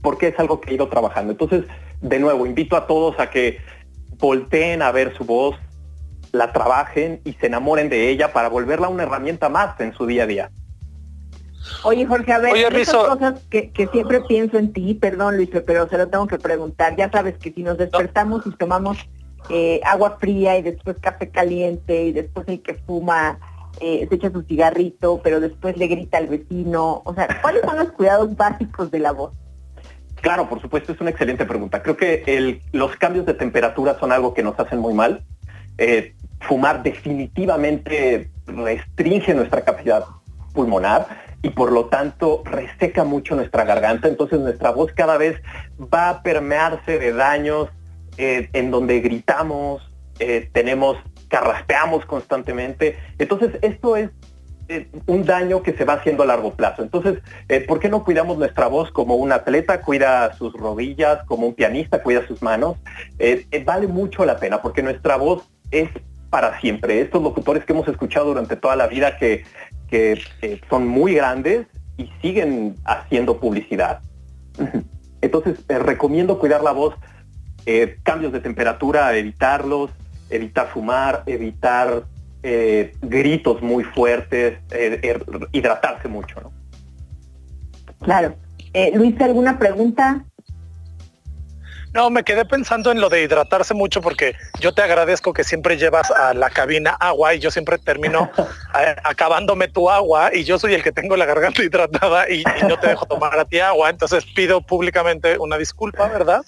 porque es algo que he ido trabajando. Entonces, de nuevo, invito a todos a que volteen a ver su voz, la trabajen y se enamoren de ella para volverla una herramienta más en su día a día. Oye, Jorge, a ver, Oye, cosas que, siempre pienso en ti, perdón Luis, pero se lo tengo que preguntar. Ya sabes que si nos despertamos y tomamos eh, agua fría y después café caliente y después el que fuma eh, se echa su cigarrito, pero después le grita al vecino. O sea, ¿cuáles son los cuidados básicos de la voz? Claro, por supuesto, es una excelente pregunta. Creo que los cambios de temperatura son algo que nos hacen muy mal. Eh, fumar definitivamente restringe nuestra capacidad pulmonar y por lo tanto reseca mucho nuestra garganta. Entonces nuestra voz cada vez va a permearse de daños eh, en donde gritamos, tenemos carraspeamos constantemente. Entonces, esto es eh, un daño que se va haciendo a largo plazo. Entonces, eh, ¿por qué no cuidamos nuestra voz como un atleta cuida sus rodillas, como un pianista cuida sus manos? Eh, vale mucho la pena porque nuestra voz es para siempre. Estos locutores que hemos escuchado durante toda la vida que, que son muy grandes y siguen haciendo publicidad. Entonces, recomiendo cuidar la voz, cambios de temperatura, evitarlos, evitar fumar, evitar eh, gritos muy fuertes, eh, er, hidratarse mucho, ¿no? Claro. Eh, Luis, ¿alguna pregunta? No, me quedé pensando en lo de hidratarse mucho porque yo te agradezco que siempre llevas a la cabina agua y yo siempre termino acabándome tu agua y yo soy el que tengo la garganta hidratada y, y no te dejo tomar a ti agua. Entonces pido públicamente una disculpa, ¿verdad?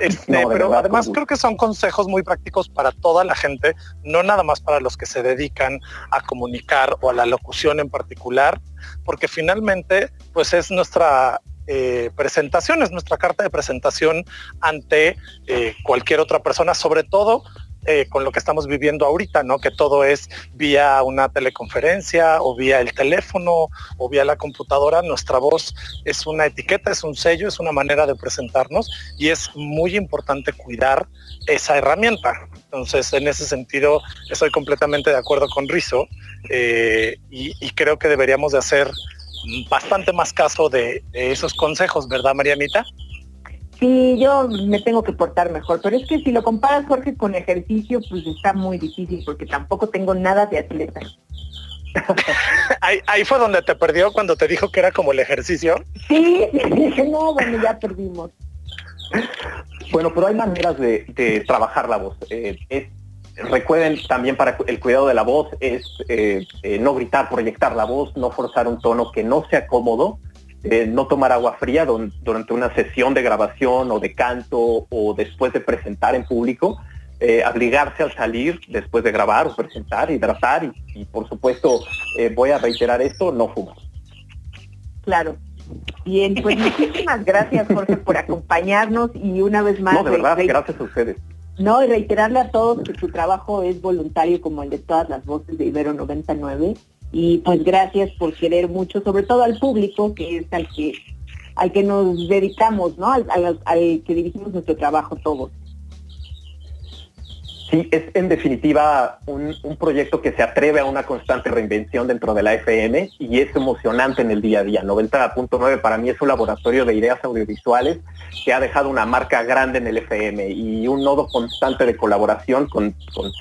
Este, pero además creo que son consejos muy prácticos para toda la gente, no nada más para los que se dedican a comunicar o a la locución en particular, porque finalmente pues es nuestra eh, presentación, es nuestra carta de presentación ante eh, cualquier otra persona, sobre todo eh, con lo que estamos viviendo ahorita, ¿no? Que todo es vía una teleconferencia o vía el teléfono o vía la computadora. Nuestra voz es una etiqueta, es un sello, es una manera de presentarnos y es muy importante cuidar esa herramienta. Entonces, en ese sentido, estoy completamente de acuerdo con Rizo eh, y, creo que deberíamos de hacer bastante más caso de, de esos consejos, ¿verdad, Marianita? Sí, yo me tengo que portar mejor, pero es que si lo comparas, Jorge, con ejercicio, pues está muy difícil porque tampoco tengo nada de atleta. ahí, fue donde te perdió cuando te dijo que era como el ejercicio. Sí, dije, no, bueno, ya perdimos. Bueno, pero hay maneras de, trabajar la voz. Eh, recuerden también para el cuidado de la voz es eh, eh, no gritar, proyectar la voz, no forzar un tono que no sea cómodo eh, no tomar agua fría durante una sesión de grabación o de canto o después de presentar en público, obligarse al salir después de grabar o presentar, hidratar y, por supuesto voy a reiterar esto, no fumar. Claro. Bien, pues muchísimas gracias Jorge por acompañarnos y una vez más... No, de verdad, gracias a ustedes. No, y reiterarle a todos que su trabajo es voluntario como el de todas las voces de Ibero 99 y pues gracias por querer mucho, sobre todo al público, que es al que al que nos dedicamos, ¿no? Al, que dirigimos nuestro trabajo todos. Sí, es en definitiva un, proyecto que se atreve a una constante reinvención dentro de la FM y es emocionante en el día a día. 90.9 para mí es un laboratorio de ideas audiovisuales que ha dejado una marca grande en el FM y un nodo constante de colaboración con,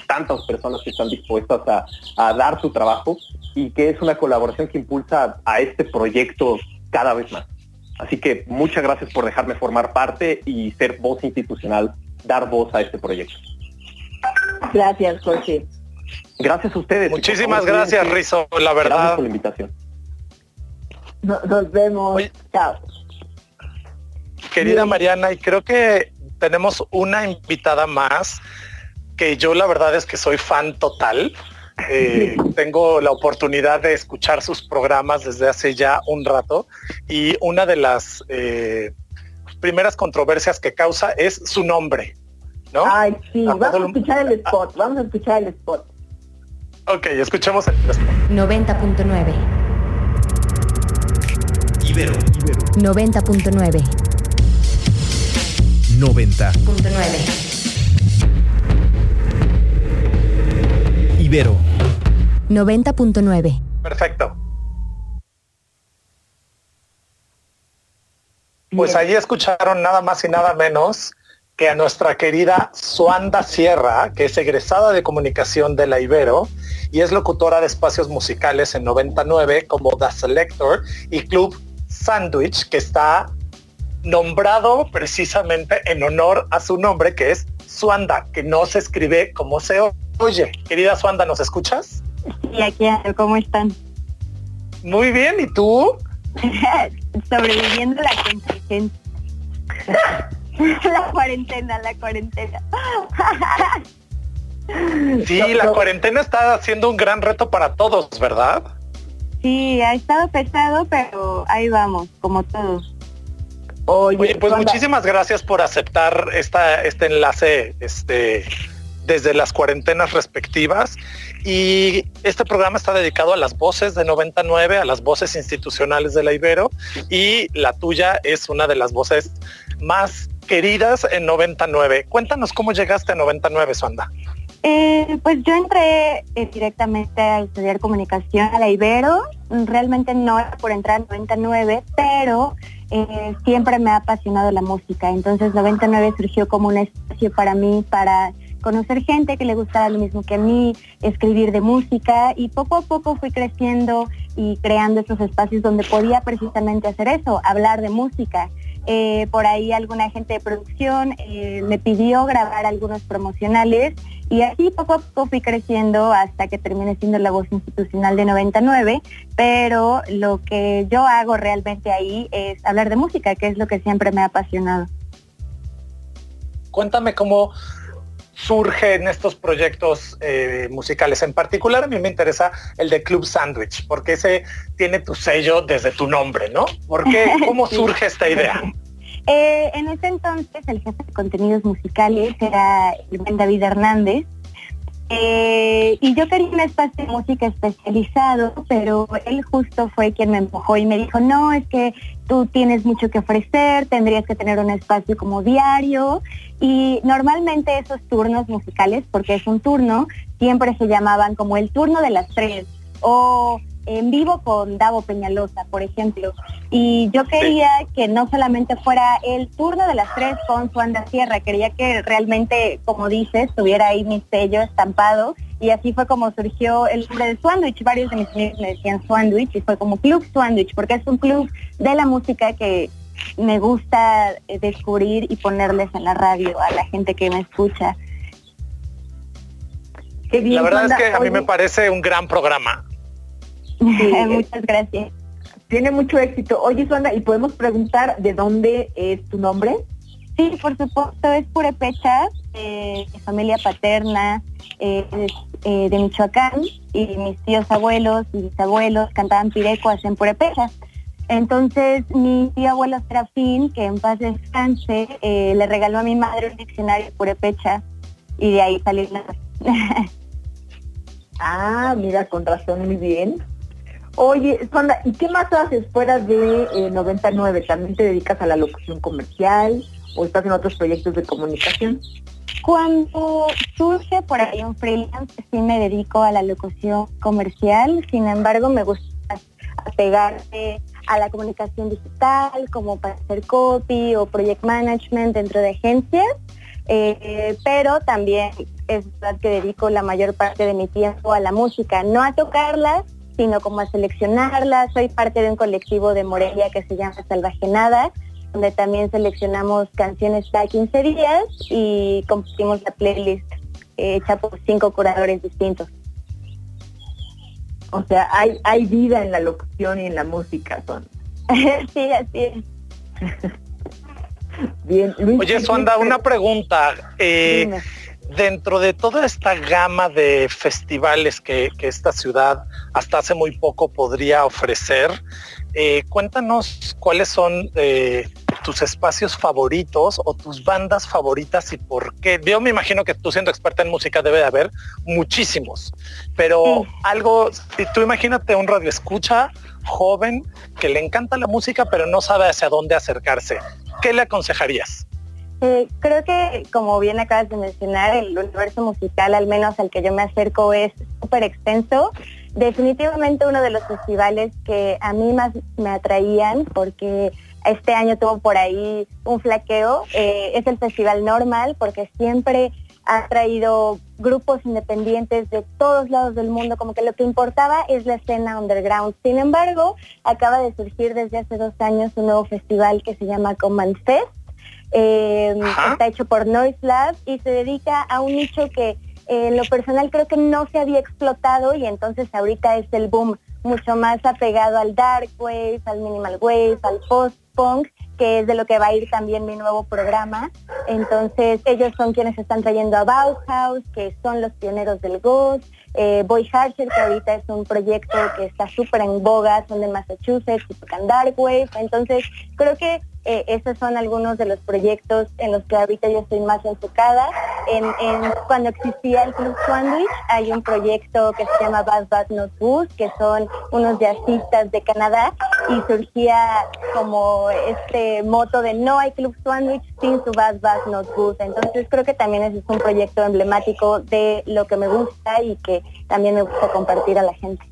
tantas personas que están dispuestas a, dar su trabajo y que es una colaboración que impulsa a este proyecto cada vez más. Así que muchas gracias por dejarme formar parte y ser voz institucional, dar voz a este proyecto. Gracias, Jorge. Gracias a ustedes. Muchísimas gracias, Rizo, la verdad. Gracias por la invitación. Nos vemos. Chao. Querida Mariana, y creo que tenemos una invitada más que yo la verdad es que soy fan total. Eh, tengo la oportunidad de escuchar sus programas desde hace ya un rato y una de las eh, primeras controversias que causa es su nombre. ¿No? Ay, sí, vamos a escuchar el spot, vamos a escuchar el spot. Ok, escuchemos el spot. 90.9 Ibero. 90.9 90.9 Ibero 90.9 Perfecto. Pues ahí escucharon nada más y nada menos a nuestra querida Suanda Sierra, que es egresada de comunicación de la Ibero y es locutora de espacios musicales en 99 como The Selector y Club Sandwich, que está nombrado precisamente en honor a su nombre, que es Suanda, que no se escribe como se oye. Querida Suanda, ¿nos escuchas? Sí, aquí, ¿cómo están? Muy bien, ¿y tú? Sobreviviendo la contingencia. la cuarentena, la cuarentena. Sí, la cuarentena está haciendo un gran reto para todos, ¿verdad? Sí, ha estado pesado, pero ahí vamos, como todos. Oye, pues muchísimas gracias por aceptar esta, este enlace este, desde las cuarentenas respectivas. Y este programa está dedicado a las voces de 99, a las voces institucionales de la Ibero. Y la tuya es una de las voces más queridas en 99. Cuéntanos cómo llegaste a 99, Suanda. Eh, pues yo entré eh, directamente a estudiar comunicación a la Ibero. Realmente no era por entrar a 99, pero eh, siempre me ha apasionado la música. Entonces 99 surgió como un espacio para mí para conocer gente que le gustaba lo mismo que a mí, escribir de música y poco a poco fui creciendo y creando esos espacios donde podía precisamente hacer eso, hablar de música. Eh, por ahí alguna gente de producción eh, me pidió grabar algunos promocionales y así poco a poco fui creciendo hasta que terminé siendo la voz institucional de 99, pero lo que yo hago realmente ahí es hablar de música, que es lo que siempre me ha apasionado. Cuéntame cómo surgen estos proyectos eh, musicales. En particular a mí me interesa el de Club Sandwich, porque ese tiene tu sello desde tu nombre, ¿no? ¿Por qué? ¿Cómo surge esta idea? Eh, en ese entonces el jefe de contenidos musicales era el buen David Hernández eh, y yo quería un espacio de música especializado, pero él justo fue quien me empujó y me dijo, no, es que tú tienes mucho que ofrecer, tendrías que tener un espacio como diario. Y normalmente esos turnos musicales, porque es un turno, siempre se llamaban como el turno de las tres o en vivo con Davo Peñalosa, por ejemplo. Y yo quería que no solamente fuera el turno de las tres con Suanda Sierra, quería que realmente, como dices, tuviera ahí mi sello estampado. Y así fue como surgió el nombre de Swandwich. Varios de mis amigos me decían Swandwich y fue como Club Swandwich, porque es un club de la música que me gusta descubrir y ponerles en la radio a la gente que me escucha. la verdad es que a mí me parece un gran programa. Muchas gracias. Tiene mucho éxito. Oye, Suanda, ¿y podemos preguntar de dónde es tu nombre? Sí, por supuesto, es Purepecha, eh, familia paterna eh, eh, de Michoacán y mis tíos abuelos y bisabuelos cantaban pirecuas en Purepecha. Entonces mi tío abuelo Serafín, que en paz descanse, eh, le regaló a mi madre un diccionario Purepecha y de ahí salió la... ah, mira, con razón, muy bien. Oye, Sandra, ¿y qué más haces fuera de 99? Eh, ¿También te dedicas a la locución comercial o estás en otros proyectos de comunicación? Cuando surge por ahí un freelance, sí me dedico a la locución comercial, sin embargo me gusta apegarse a la comunicación digital, como para hacer copy o project management dentro de agencias, eh, pero también es verdad que dedico la mayor parte de mi tiempo a la música, no a tocarlas, sino como a seleccionarlas. Soy parte de un colectivo de Morelia que se llama Salvajenada, donde también seleccionamos canciones cada 15 días y compartimos la playlist eh, hecha por cinco curadores distintos. O sea, hay, hay vida en la locución y en la música, son. sí, así es. Bien, Oye, Suanda, una pregunta. Eh, dentro de toda esta gama de festivales que, esta ciudad hasta hace muy poco podría ofrecer, eh, cuéntanos cuáles son eh, tus espacios favoritos o tus bandas favoritas y por qué. Yo me imagino que tú siendo experta en música debe de haber muchísimos, pero algo, tú imagínate un radio escucha joven que le encanta la música pero no sabe hacia dónde acercarse. ¿Qué le aconsejarías? Eh, creo que, como bien acabas de mencionar, el universo musical, al menos al que yo me acerco, es súper extenso. Definitivamente uno de los festivales que a mí más me atraían, porque este año tuvo por ahí un flaqueo, eh, es el Festival Normal, porque siempre ha traído grupos independientes de todos lados del mundo, como que lo que importaba es la escena underground. Sin embargo, acaba de surgir desde hace dos años un nuevo festival que se llama Command Fest, eh, está hecho por Noise Lab y se dedica a un nicho que en lo personal creo que no se había explotado y entonces ahorita es el boom mucho más apegado al dark wave, al minimal wave, al post punk, que es de lo que va a ir también mi nuevo programa. Entonces ellos son quienes están trayendo a Bauhaus, que son los pioneros del ghost, eh, Boy Harsher, que ahorita es un proyecto que está súper en boga, son de Massachusetts y tocan Dark Wave. Entonces, creo que eh, esos son algunos de los proyectos en los que ahorita yo estoy más enfocada. En, cuando existía el Club Sandwich, hay un proyecto que se llama Bad Bad Not Booze, que son unos jazzistas de Canadá, y surgía como este moto de no hay Club Sandwich sin su Bad Bad Not Booze. Entonces creo que también ese es un proyecto emblemático de lo que me gusta y que también me gusta compartir a la gente.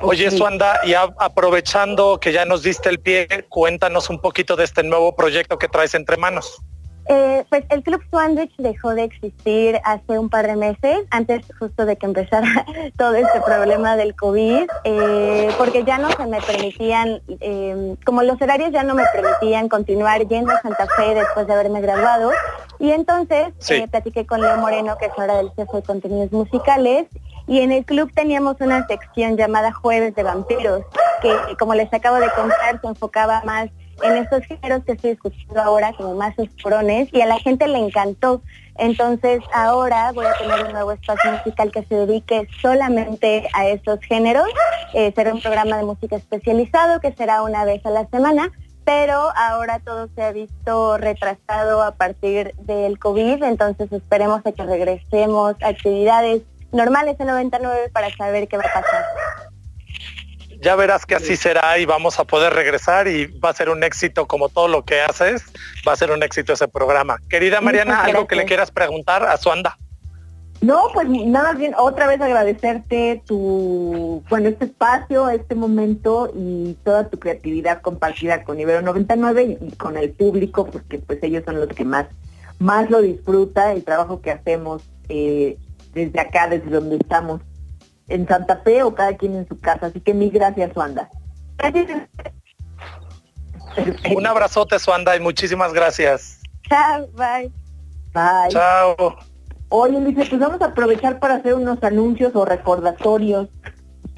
Oye, Suanda, y aprovechando que ya nos diste el pie, cuéntanos un poquito de este nuevo proyecto que traes entre manos. Eh, pues el Club Sandwich dejó de existir hace un par de meses, antes justo de que empezara todo este problema del COVID, eh, porque ya no se me permitían, em, como los horarios ya no me permitían continuar yendo a Santa Fe después de haberme graduado, y entonces eh, platiqué con Leo Moreno, que es ahora del jefe de contenidos musicales, y en el club teníamos una sección llamada Jueves de Vampiros, que como les acabo de contar, se enfocaba más en estos géneros que estoy escuchando ahora, como más oscurones, y a la gente le encantó. Entonces ahora voy a tener un nuevo espacio musical que se dedique solamente a esos géneros. Eh, será un programa de música especializado que será una vez a la semana, pero ahora todo se ha visto retrasado a partir del COVID, entonces esperemos a que regresemos a actividades normales en 99 para saber qué va a pasar. Ya verás que así será y vamos a poder regresar y va a ser un éxito como todo lo que haces, va a ser un éxito ese programa. Querida Mariana, algo que le quieras preguntar a Suanda. No, pues nada bien, otra vez agradecerte tu, bueno, este espacio, este momento y toda tu creatividad compartida con Ibero 99 y, con el público, porque pues ellos son los que más, más lo disfruta, el trabajo que hacemos eh, desde acá, desde donde estamos, en Santa Fe o cada quien en su casa. Así que mil gracias, Suanda. Un abrazote, Suanda, y muchísimas gracias. Chao, bye. Bye. Chao. Oye, Luis, pues vamos a aprovechar para hacer unos anuncios o recordatorios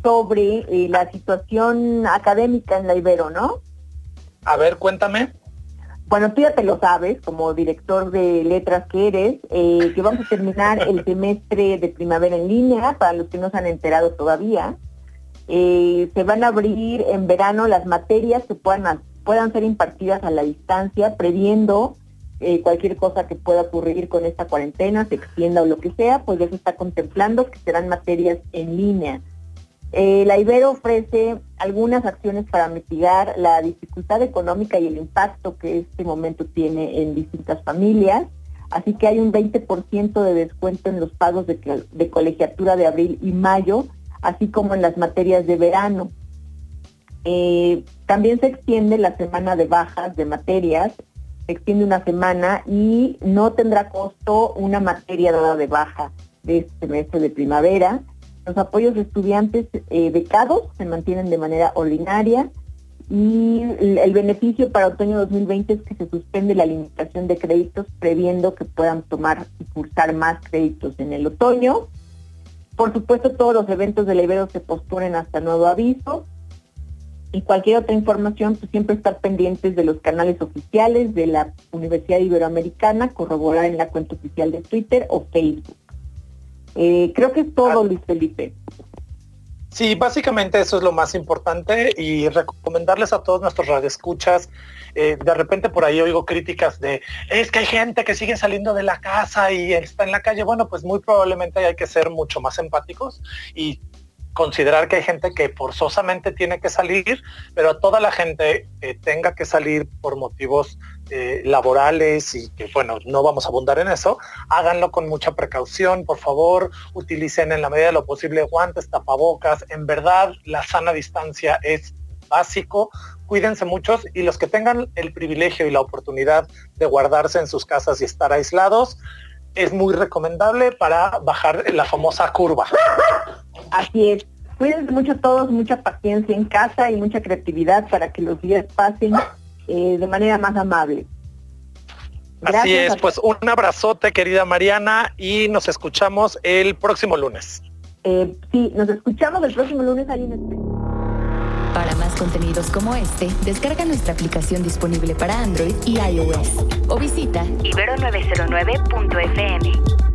sobre eh, la situación académica en la Ibero, ¿no? A ver, cuéntame. Bueno, tú ya te lo sabes, como director de letras que eres, eh, que vamos a terminar el semestre de primavera en línea, para los que no se han enterado todavía. Eh, se van a abrir en verano las materias que puedan, puedan ser impartidas a la distancia, previendo eh, cualquier cosa que pueda ocurrir con esta cuarentena, se extienda o lo que sea, pues ya se está contemplando que serán materias en línea. La Ibero ofrece algunas acciones para mitigar la dificultad económica y el impacto que este momento tiene en distintas familias. Así que hay un 20% de descuento en los pagos de, de colegiatura de abril y mayo, así como en las materias de verano. Eh, también se extiende la semana de bajas de materias, se extiende una semana y no tendrá costo una materia dada de baja de este semestre de primavera. Los apoyos de estudiantes eh, becados se mantienen de manera ordinaria y el beneficio para otoño 2020 es que se suspende la limitación de créditos previendo que puedan tomar y cursar más créditos en el otoño. Por supuesto, todos los eventos del Ibero se posponen hasta nuevo aviso y cualquier otra información, pues siempre estar pendientes de los canales oficiales de la Universidad Iberoamericana, corroborar en la cuenta oficial de Twitter o Facebook. Eh, creo que es todo, Luis Felipe. Sí, básicamente eso es lo más importante y recomendarles a todos nuestros radioescuchas. Eh, de repente por ahí oigo críticas de es que hay gente que sigue saliendo de la casa y está en la calle. Bueno, pues muy probablemente hay que ser mucho más empáticos y considerar que hay gente que forzosamente tiene que salir, pero a toda la gente que tenga que salir por motivos eh, laborales y que, bueno, no vamos a abundar en eso, háganlo con mucha precaución, por favor, utilicen en la medida de lo posible guantes, tapabocas, en verdad la sana distancia es básico, cuídense muchos y los que tengan el privilegio y la oportunidad de guardarse en sus casas y estar aislados, es muy recomendable para bajar la famosa curva. Así es. Cuídense mucho todos, mucha paciencia en casa y mucha creatividad para que los días pasen eh, de manera más amable. Así es, pues un abrazote querida Mariana y nos escuchamos el próximo lunes. Eh, sí, nos escuchamos el próximo lunes ahí en Para más contenidos como este, descarga nuestra aplicación disponible para Android y iOS o visita ibero909.fm.